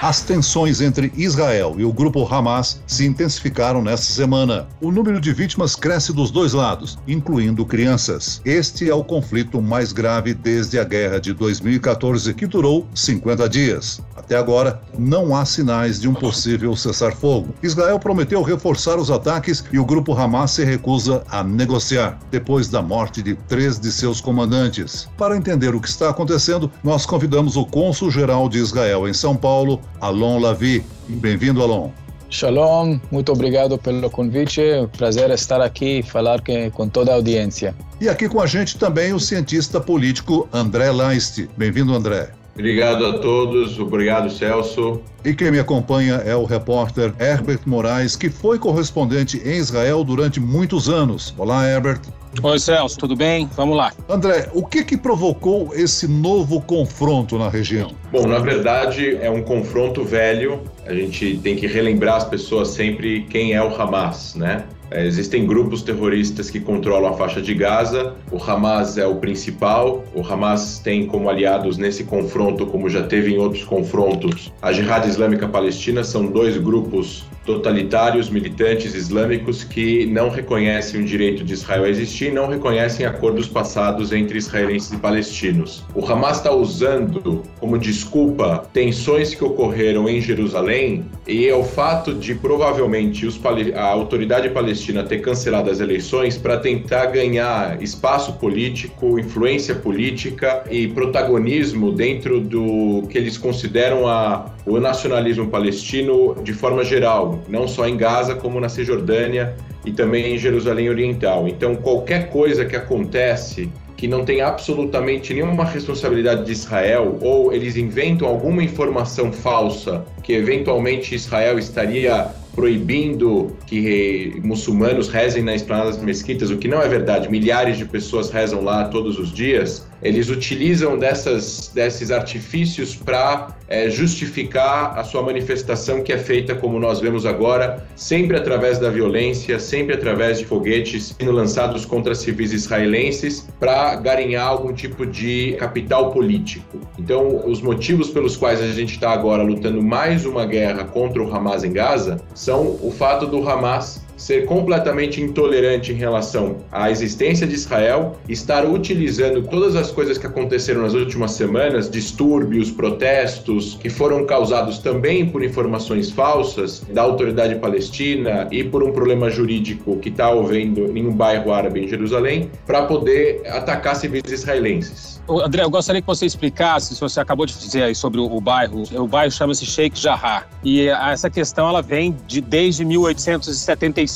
As tensões entre Israel e o grupo Hamas se intensificaram nesta semana. O número de vítimas cresce dos dois lados, incluindo crianças. Este é o conflito mais grave desde a guerra de 2014, que durou 50 dias. Até agora, não há sinais de um possível cessar-fogo. Israel prometeu reforçar os ataques e o grupo Hamas se recusa a negociar, depois da morte de três de seus comandantes. Para entender o que está acontecendo, nós convidamos o cônsul-geral de Israel em São Paulo, Alon Lavi. Bem-vindo, Alon. Shalom, muito obrigado pelo convite. Prazer estar aqui e falar com toda a audiência. E aqui com a gente também o cientista político André Leist. Bem-vindo, André. Obrigado a todos, obrigado Celso. E quem me acompanha é o repórter Herbert Moraes, que foi correspondente em Israel durante muitos anos. Olá, Herbert. Oi, Celso, tudo bem? Vamos lá. André, o que que provocou esse novo confronto na região? Bom, na verdade é um confronto velho. A gente tem que relembrar as pessoas sempre quem é o Hamas, né? É, existem grupos terroristas que controlam a faixa de Gaza. O Hamas é o principal. O Hamas tem como aliados nesse confronto, como já teve em outros confrontos, a Jihad Islâmica Palestina. São dois grupos totalitários, militantes islâmicos que não reconhecem o direito de Israel a existir, não reconhecem acordos passados entre israelenses e palestinos. O Hamas está usando como desculpa tensões que ocorreram em Jerusalém e é o fato de provavelmente os, a autoridade palestina ter cancelado as eleições para tentar ganhar espaço político, influência política e protagonismo dentro do que eles consideram a, o nacionalismo palestino de forma geral, não só em Gaza, como na Cisjordânia e também em Jerusalém Oriental. Então, qualquer coisa que acontece que não tem absolutamente nenhuma responsabilidade de Israel, ou eles inventam alguma informação falsa que eventualmente Israel estaria proibindo que muçulmanos rezem na esplanada das mesquitas, o que não é verdade. Milhares de pessoas rezam lá todos os dias. Eles utilizam dessas, desses artifícios para é, justificar a sua manifestação que é feita, como nós vemos agora, sempre através da violência, sempre através de foguetes sendo lançados contra civis israelenses para garinhar algum tipo de capital político. Então, os motivos pelos quais a gente está agora lutando mais uma guerra contra o Hamas em Gaza são o fato do Hamas ser completamente intolerante em relação à existência de Israel, estar utilizando todas as coisas que aconteceram nas últimas semanas, distúrbios, protestos, que foram causados também por informações falsas da autoridade palestina e por um problema jurídico que está havendo em um bairro árabe em Jerusalém, para poder atacar civis israelenses. André, eu gostaria que você explicasse, se você acabou de dizer aí sobre o, o bairro, o bairro chama-se Sheikh Jarrah, e essa questão ela vem de desde 1875,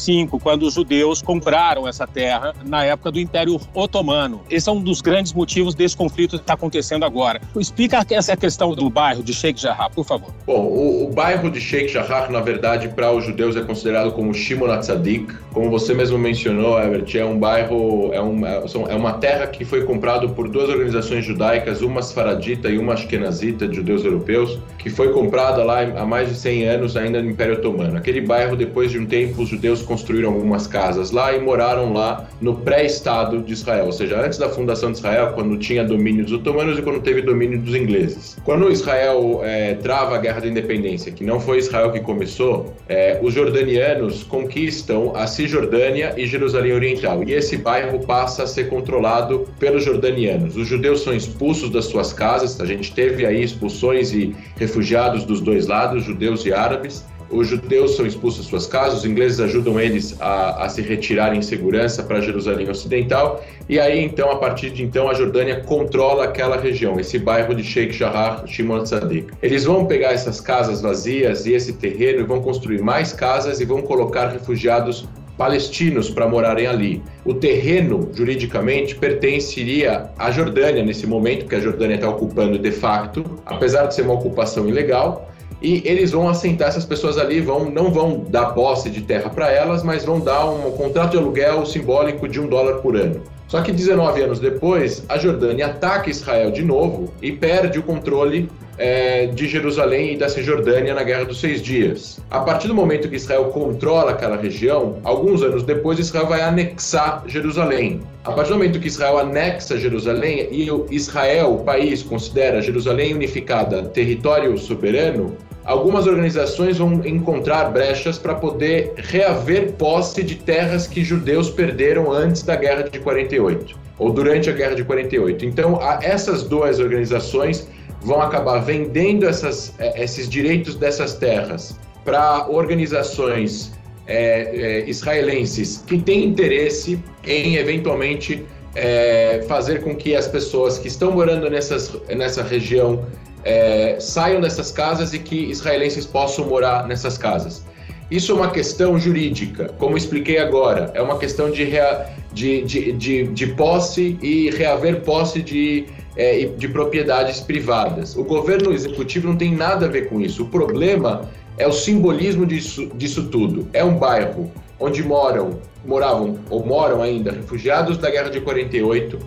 quando os judeus compraram essa terra na época do Império Otomano. Esse é um dos grandes motivos desse conflito que está acontecendo agora. Explica essa questão do bairro de Sheikh Jarrah, por favor. Bom, o, o bairro de Sheikh Jarrah, na verdade, para os judeus é considerado como Shimon Atzadik. Como você mesmo mencionou, Herbert, é um bairro, é, um, é uma terra que foi comprado por duas organizações judaicas, uma faradita e uma ashkenazita, de judeus europeus, que foi comprada lá há mais de 100 anos, ainda no Império Otomano. Aquele bairro, depois de um tempo, os judeus construíram algumas casas lá e moraram lá no pré-estado de Israel, ou seja, antes da fundação de Israel, quando tinha domínio dos otomanos e quando teve domínio dos ingleses. Quando Israel é, trava a Guerra da Independência, que não foi Israel que começou, é, os jordanianos conquistam a Cisjordânia e Jerusalém Oriental, e esse bairro passa a ser controlado pelos jordanianos. Os judeus são expulsos das suas casas. A gente teve aí expulsões e refugiados dos dois lados, judeus e árabes. Os judeus são expulsos das suas casas, os ingleses ajudam eles a, a se retirarem em segurança para Jerusalém Ocidental. E aí, então, a partir de então, a Jordânia controla aquela região, esse bairro de Sheikh Jarrah, Shimon Tzadik. Eles vão pegar essas casas vazias e esse terreno e vão construir mais casas e vão colocar refugiados palestinos para morarem ali. O terreno, juridicamente, pertenceria à Jordânia nesse momento, porque a Jordânia está ocupando de facto, apesar de ser uma ocupação ilegal. E eles vão assentar essas pessoas ali, vão, não vão dar posse de terra para elas, mas vão dar um contrato de aluguel simbólico de um dólar por ano. Só que 19 anos depois, a Jordânia ataca Israel de novo e perde o controle é, de Jerusalém e da Cisjordânia na Guerra dos Seis Dias. A partir do momento que Israel controla aquela região, alguns anos depois Israel vai anexar Jerusalém. A partir do momento que Israel anexa Jerusalém e Israel, o país, considera Jerusalém unificada território soberano, algumas organizações vão encontrar brechas para poder reaver posse de terras que judeus perderam antes da Guerra de 48 ou durante a Guerra de 48. Então, essas duas organizações vão acabar vendendo essas, é, esses direitos dessas terras para organizações é, é, israelenses que têm interesse em eventualmente é, fazer com que as pessoas que estão morando nessas, nessa região é, saiam dessas casas e que israelenses possam morar nessas casas. Isso é uma questão jurídica, como expliquei agora, é uma questão de, rea, de, de, de, de posse e reaver posse de é, de propriedades privadas. O governo executivo não tem nada a ver com isso. O problema é o simbolismo disso, disso tudo. É um bairro onde moram, moravam ou moram ainda refugiados da Guerra de 48.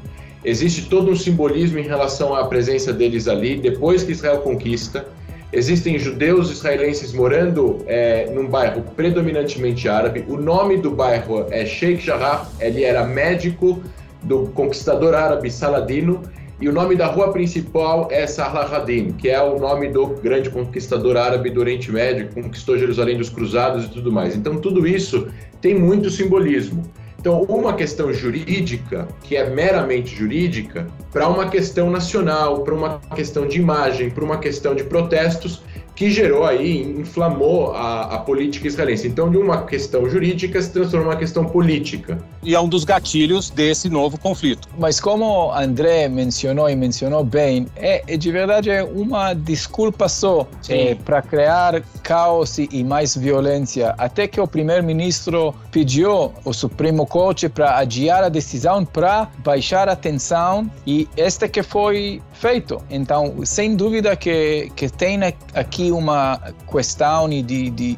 Existe todo um simbolismo em relação à presença deles ali depois que Israel conquista. Existem judeus israelenses morando é, num bairro predominantemente árabe. O nome do bairro é Sheikh Jarrah. Ele era médico do conquistador árabe Saladino e o nome da rua principal é Salah que é o nome do grande conquistador árabe do Oriente Médio, que conquistou Jerusalém dos Cruzados e tudo mais. Então, tudo isso tem muito simbolismo. Então, uma questão jurídica, que é meramente jurídica, para uma questão nacional, para uma questão de imagem, para uma questão de protestos, que gerou aí, inflamou a, a, política israelense. Então, de uma questão jurídica se transformou uma questão política. E é um dos gatilhos desse novo conflito. Mas como André mencionou e mencionou bem, é, é de verdade é uma desculpa só é, para criar caos e mais violência. Até que o primeiro-ministro pediu ao Supremo Corte para adiar a decisão para baixar a tensão e esta que foi feito. Então, sem dúvida que, que tem aqui uma questão de, de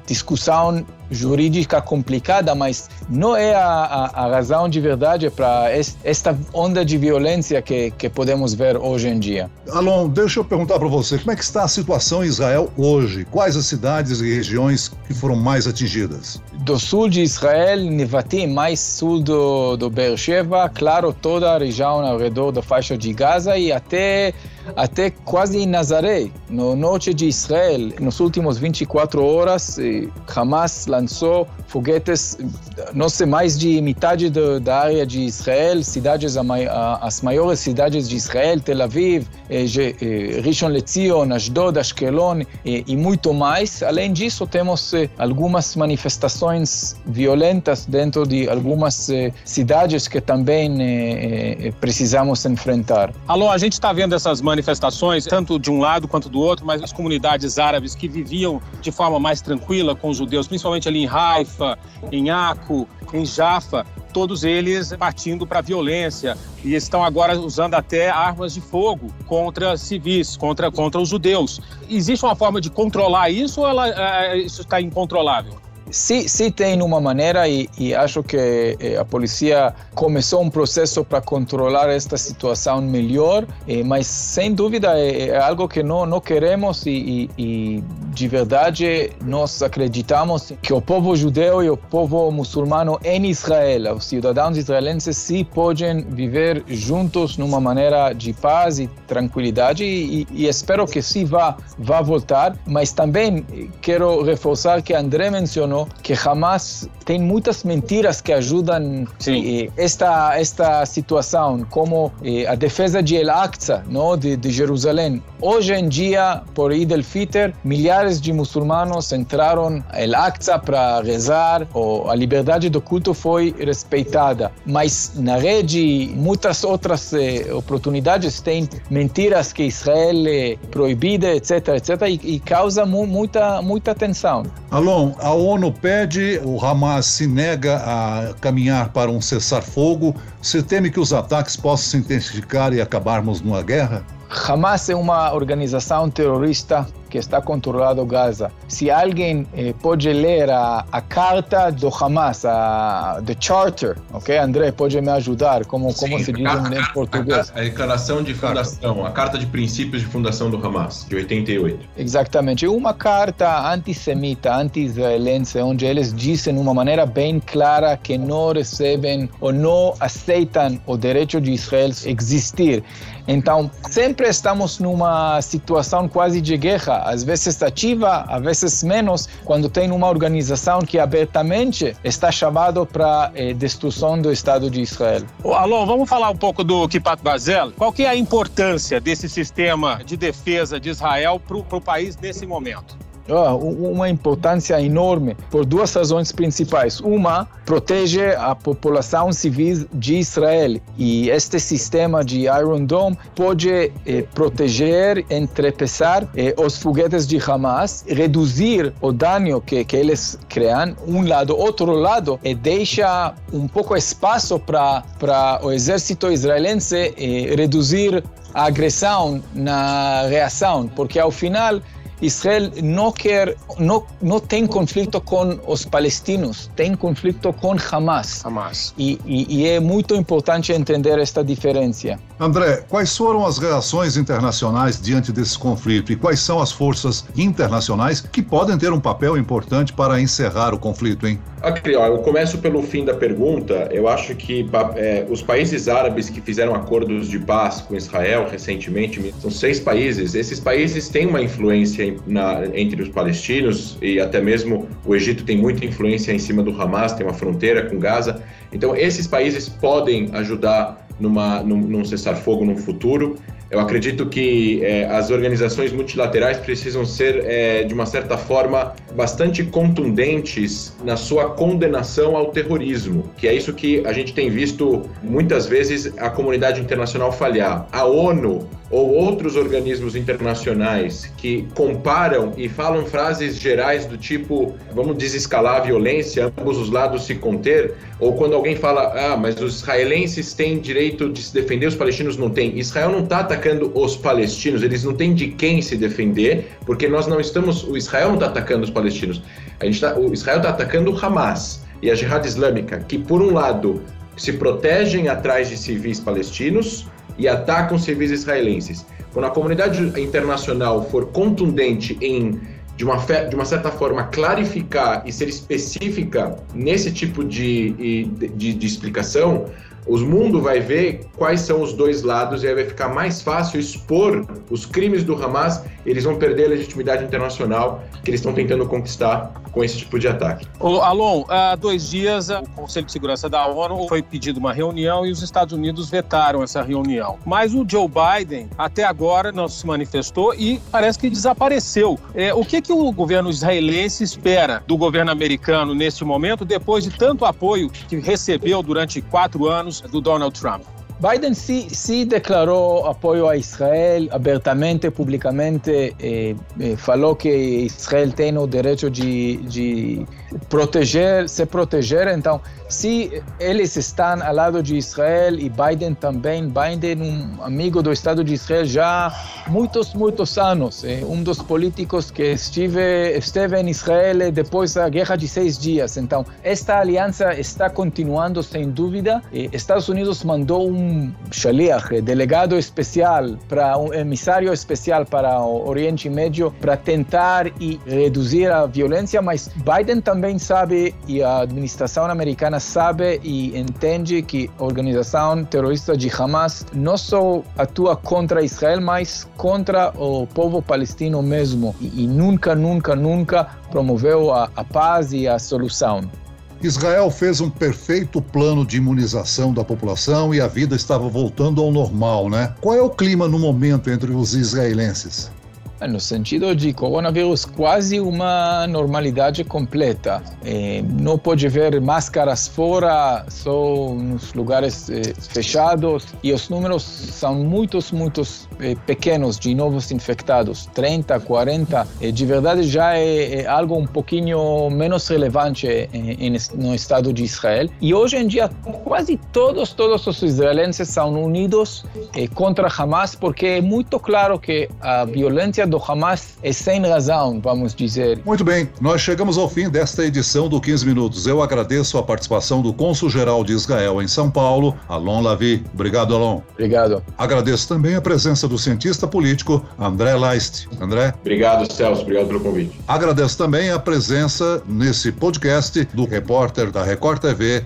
jurídica complicada, mas não é a, a, a razão de verdade para esta onda de violência que, que podemos ver hoje em dia. Alon, deixa eu perguntar para você, como é que está a situação em Israel hoje? Quais as cidades e regiões que foram mais atingidas? Do sul de Israel, Nevatim, mais sul do, do Beersheba, claro, toda a região ao redor da faixa de Gaza e até até quase em Nazaré, no norte de Israel, nos últimos 24 horas, Hamas lançou foguetes, não sei, mais de metade do, da área de Israel, cidades, as maiores cidades de Israel, Tel Aviv, Rishon LeZion, Ashdod, Ashkelon e muito mais. Além disso, temos algumas manifestações violentas dentro de algumas cidades que também precisamos enfrentar. Alô, a gente está vendo essas manifestações, tanto de um lado quanto do outro, mas as comunidades árabes que viviam de forma mais tranquila com os judeus, principalmente ali em Haifa, em Aco, em Jaffa, todos eles partindo para a violência e estão agora usando até armas de fogo contra civis, contra, contra os judeus. Existe uma forma de controlar isso ou ela, é, isso está incontrolável? Se, se tem uma maneira, e, e acho que eh, a polícia começou um processo para controlar esta situação melhor, eh, mas sem dúvida é, algo que não, não queremos e, e, e, de verdade nós acreditamos que o povo judeu e o povo muçulmano em Israel, os cidadãos israelenses, se podem viver juntos numa maneira de paz e tranquilidade e, e espero que sim vá, vá voltar, mas também quero reforçar que André mencionou que Hamas tem muitas mentiras que ajudam eh, esta esta situação, como eh, a defesa de El Aqsa, não, de, de Jerusalém. Hoje em dia, por Eid al-Fitr, milhares de muçulmanos entraram El Aqsa para rezar, ou a liberdade do culto foi respeitada. Mas na rede, muitas outras eh, oportunidades tem mentiras que Israel é proibida, etc, etc, e, e causa mu muita muita tensão. Alon, a ONU ONU pede, o Hamas se nega a caminhar para um cessar-fogo. Você teme que os ataques possam se intensificar e acabarmos numa guerra? Hamas é uma organização terrorista que está controlado Gaza. Se alguém eh, pode ler a, a, carta do Hamas, a the charter, ok? André pode me ajudar como Sim, como se diz carta, em português? A, a, declaração de fundação, a carta de princípios de fundação do Hamas de 88. Exatamente, uma carta antissemita, anti-israelense, onde eles dizem de uma maneira bem clara que não recebem ou não aceitam o direito de Israel existir. Então, sempre estamos numa situação quase de guerra, às vezes ativa, às vezes menos, quando tem uma organização que abertamente está chamado para eh, destruição do Estado de Israel. Alô, vamos falar um pouco do Kipat Bazel. Qual que é a importância desse sistema de defesa de Israel para o país nesse momento? Uma importância enorme por duas razões principais. Uma, protege a população civil de Israel e este sistema de Iron Dome pode eh, proteger, entrepesar eh, os foguetes de Hamas, reduzir o dano que, que eles criam, um lado. Outro lado, deixa um pouco espaço para o exército israelense eh, reduzir a agressão na reação, porque ao final Israel não quer, não, não tem conflito com os palestinos, tem conflito com Hamas. Hamas. E, e, e, é muito importante entender esta diferença. André, quais foram as reações internacionais diante desse conflito e quais são as forças internacionais que podem ter um papel importante para encerrar o conflito, hein? Ó, eu começo pelo fim da pergunta. Eu acho que é, os países árabes que fizeram acordos de paz com Israel recentemente são seis países. Esses países têm uma influência na, entre os palestinos e até mesmo o Egito tem muita influência em cima do Hamas, tem uma fronteira com Gaza. Então, esses países podem ajudar numa, num, num cessar-fogo no futuro. Eu acredito que é, as organizações multilaterais precisam ser, é, de uma certa forma, bastante contundentes na sua condenação ao terrorismo, que é isso que a gente tem visto muitas vezes a comunidade internacional falhar. A ONU ou outros organismos internacionais que comparam e falam frases gerais do tipo vamos desescalar a violência, ambos os lados se conter, ou quando alguém fala, ah, mas os israelenses têm direito de se defender, os palestinos não têm. Israel não está atacando os palestinos, eles não têm de quem se defender, porque nós não estamos. O Israel não está atacando os palestinos. A gente tá, o Israel está atacando o Hamas e a Jihad Islâmica, que por um lado se protegem atrás de civis palestinos e atacam civis israelenses. Quando a comunidade internacional for contundente em de uma, de uma certa forma, clarificar e ser específica nesse tipo de, de, de explicação, o mundo vai ver quais são os dois lados e aí vai ficar mais fácil expor os crimes do Hamas, eles vão perder a legitimidade internacional que eles estão tentando conquistar com esse tipo de ataque. Ô, Alon, há dois dias o Conselho de Segurança da ONU foi pedido uma reunião e os Estados Unidos vetaram essa reunião. Mas o Joe Biden até agora não se manifestou e parece que desapareceu. É, o que, que o governo israelense espera do governo americano neste momento, depois de tanto apoio que recebeu durante quatro anos do Donald Trump? Biden sí, sí declaró apoyo a Israel abertamente, publicamente, eh, eh, falou que Israel tem o direito de, de proteger, se proteger. Então, se eles estão ao lado de Israel e Biden também, Biden um amigo do Estado de Israel já há muitos, muitos anos, é um dos políticos que estive, esteve em Israel depois da Guerra de Seis Dias. Então, esta aliança está continuando sem dúvida. Estados Unidos mandou um um shaliach, delegado especial, para um emissário especial para o Oriente Médio, para tentar e reduzir a violência, mas Biden também sabe e a administração americana sabe e entende que a organização terrorista de Hamas não só atua contra Israel, mas contra o povo palestino mesmo e, e nunca, nunca, nunca promoveu a, a paz e a solução. Israel fez um perfeito plano de imunização da população e a vida estava voltando ao normal, né? Qual é o clima no momento entre os israelenses? No sentido de coronavírus, quase uma normalidade completa. É, não pode ver máscaras fora, só nos lugares é, fechados, e os números são muitos, muitos é, pequenos de novos infectados 30, 40. de verdade, já é, algo um pouquinho menos relevante no Estado de Israel. E hoje em dia, quase todos, todos os israelenses são unidos contra Hamas, porque é muito claro que a violência do Hamas é sem razão, vamos dizer. Muito bem, nós chegamos ao fim desta edição do 15 Minutos. Eu agradeço a participação do Cônsul-Geral de Israel em São Paulo, Alon Lavi. Obrigado, Alon. Obrigado. Agradeço também a presença do cientista político André Leist. André? Obrigado, Celso. Obrigado pelo convite. Agradeço também a presença nesse podcast do repórter da Record TV,